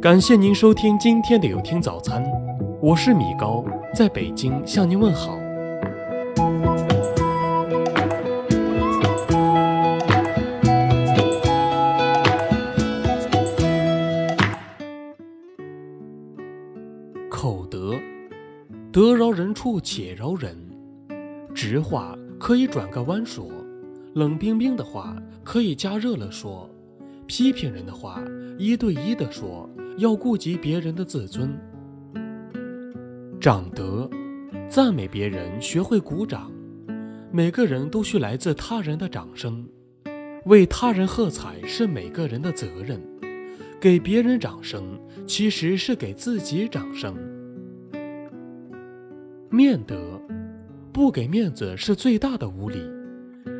感谢您收听今天的有听早餐，我是米高，在北京向您问好。口德，得饶人处且饶人。直话可以转个弯说，冷冰冰的话可以加热了说，批评人的话一对一的说。要顾及别人的自尊，长德，赞美别人，学会鼓掌。每个人都需来自他人的掌声，为他人喝彩是每个人的责任。给别人掌声，其实是给自己掌声。面德，不给面子是最大的无礼。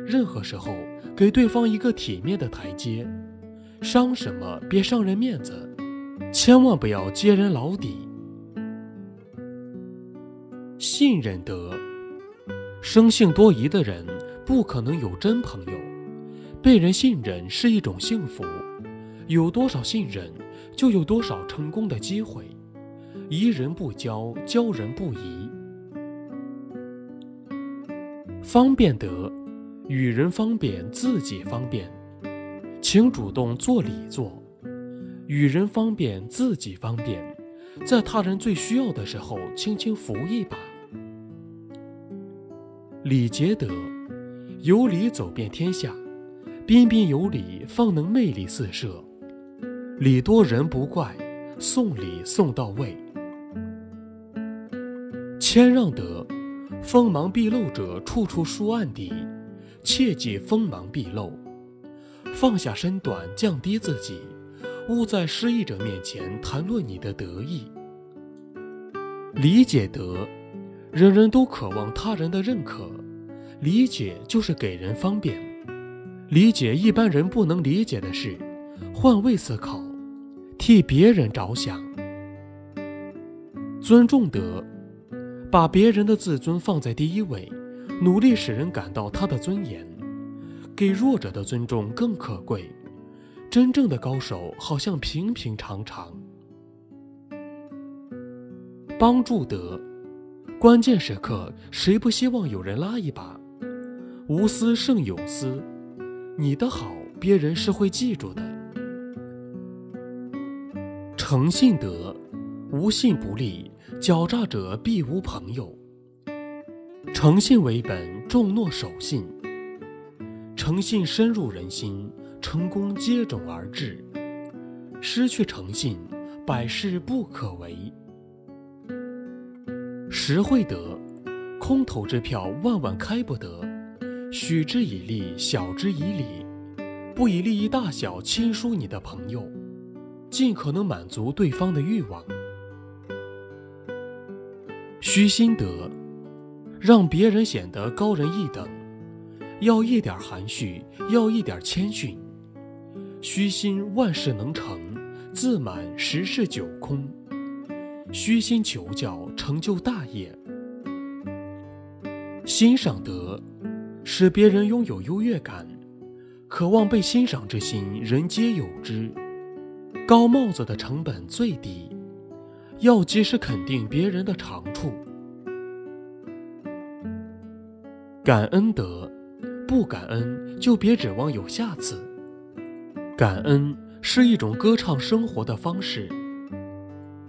任何时候，给对方一个体面的台阶。伤什么？别伤人面子。千万不要揭人老底。信任德，生性多疑的人不可能有真朋友。被人信任是一种幸福，有多少信任，就有多少成功的机会。疑人不交，交人不疑。方便德，与人方便，自己方便，请主动做礼做。与人方便，自己方便，在他人最需要的时候，轻轻扶一把。礼节德，有礼走遍天下，彬彬有礼，方能魅力四射。礼多人不怪，送礼送到位。谦让德，锋芒毕露者，处处输暗底，切忌锋芒毕露，放下身段，降低自己。勿在失意者面前谈论你的得意。理解德，人人都渴望他人的认可，理解就是给人方便，理解一般人不能理解的事，换位思考，替别人着想。尊重德，把别人的自尊放在第一位，努力使人感到他的尊严，给弱者的尊重更可贵。真正的高手好像平平常常。帮助德，关键时刻谁不希望有人拉一把？无私胜有私，你的好别人是会记住的。诚信德，无信不立，狡诈者必无朋友。诚信为本，重诺守信。诚信深入人心。成功接踵而至，失去诚信，百事不可为。实惠德，空头支票万万开不得，许之以利，晓之以理，不以利益大小亲疏你的朋友，尽可能满足对方的欲望。虚心得，让别人显得高人一等，要一点含蓄，要一点谦逊。虚心万事能成，自满十事九空。虚心求教，成就大业。欣赏德，使别人拥有优越感，渴望被欣赏之心，人皆有之。高帽子的成本最低，要及时肯定别人的长处。感恩德，不感恩就别指望有下次。感恩是一种歌唱生活的方式。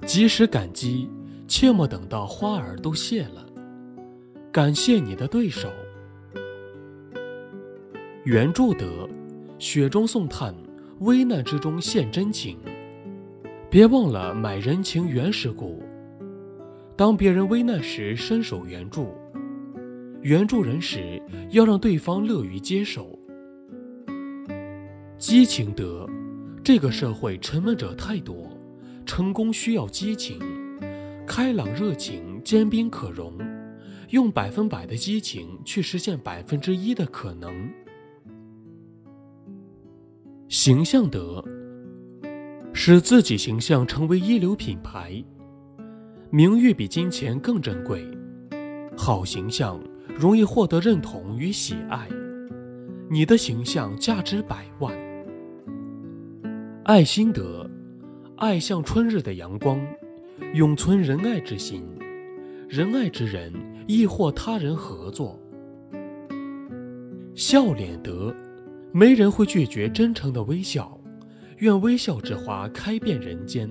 及时感激，切莫等到花儿都谢了。感谢你的对手。援助德，雪中送炭，危难之中献真情。别忘了买人情原始股。当别人危难时，伸手援助。援助人时，要让对方乐于接受。激情德，这个社会沉闷者太多，成功需要激情，开朗热情，坚冰可融，用百分百的激情去实现百分之一的可能。形象德，使自己形象成为一流品牌，名誉比金钱更珍贵，好形象容易获得认同与喜爱，你的形象价值百万。爱心德，爱像春日的阳光，永存仁爱之心。仁爱之人亦或他人合作。笑脸德，没人会拒绝真诚的微笑。愿微笑之花开遍人间。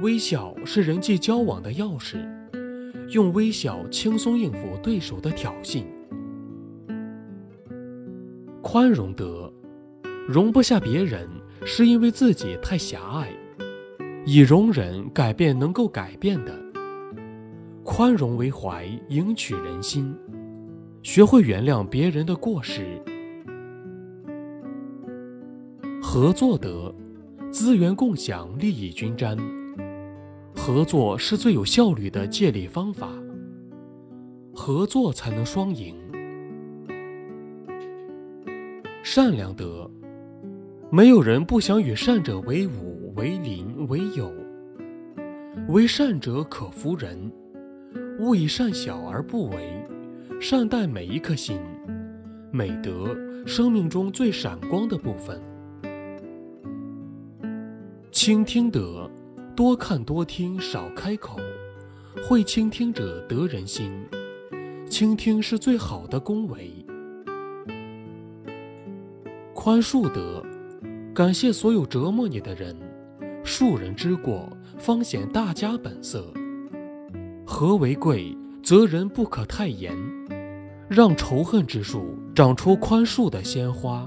微笑是人际交往的钥匙，用微笑轻松应付对手的挑衅。宽容德，容不下别人，是因为自己太狭隘。以容忍改变能够改变的，宽容为怀，迎取人心，学会原谅别人的过失。合作德，资源共享，利益均沾。合作是最有效率的借力方法。合作才能双赢。善良德，没有人不想与善者为伍、为邻、为友。为善者可服人，勿以善小而不为，善待每一颗心。美德，生命中最闪光的部分。倾听德。多看多听，少开口。会倾听者得人心，倾听是最好的恭维。宽恕德，感谢所有折磨你的人。恕人之过，方显大家本色。和为贵，则人不可太严，让仇恨之树长出宽恕的鲜花。